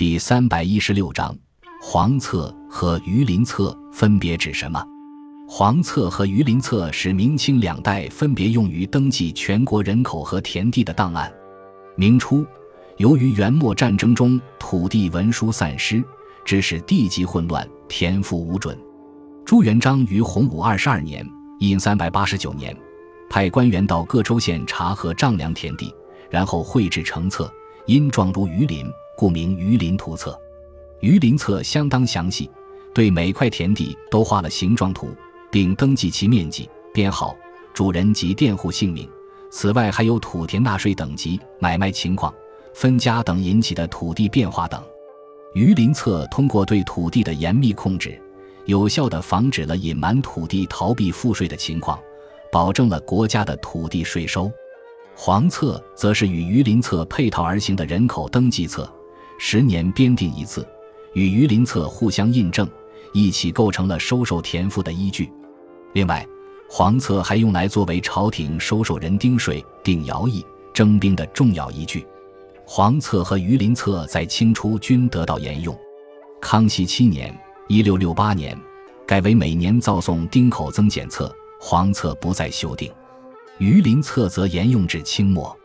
第三百一十六章，黄册和榆林册分别指什么？黄册和榆林册是明清两代分别用于登记全国人口和田地的档案。明初，由于元末战争中土地文书散失，致使地籍混乱，田赋无准。朱元璋于洪武二十二年（殷三百八十九年），派官员到各州县查核丈量田地，然后绘制成册，因状如榆林，故名《榆林图册》。《榆林册》相当详细，对每块田地都画了形状图。并登记其面积、编号、主人及佃户姓名。此外，还有土田纳税等级、买卖情况、分家等引起的土地变化等。榆林册通过对土地的严密控制，有效地防止了隐瞒土地、逃避赋税的情况，保证了国家的土地税收。黄册则是与榆林册配套而行的人口登记册，十年编定一次，与榆林册互相印证，一起构成了收受田赋的依据。另外，黄册还用来作为朝廷收受人丁税、定徭役、征兵的重要依据。黄册和榆林册在清初均得到沿用。康熙七年（一六六八年），改为每年造送丁口增减册，黄册不再修订。榆林册则沿用至清末。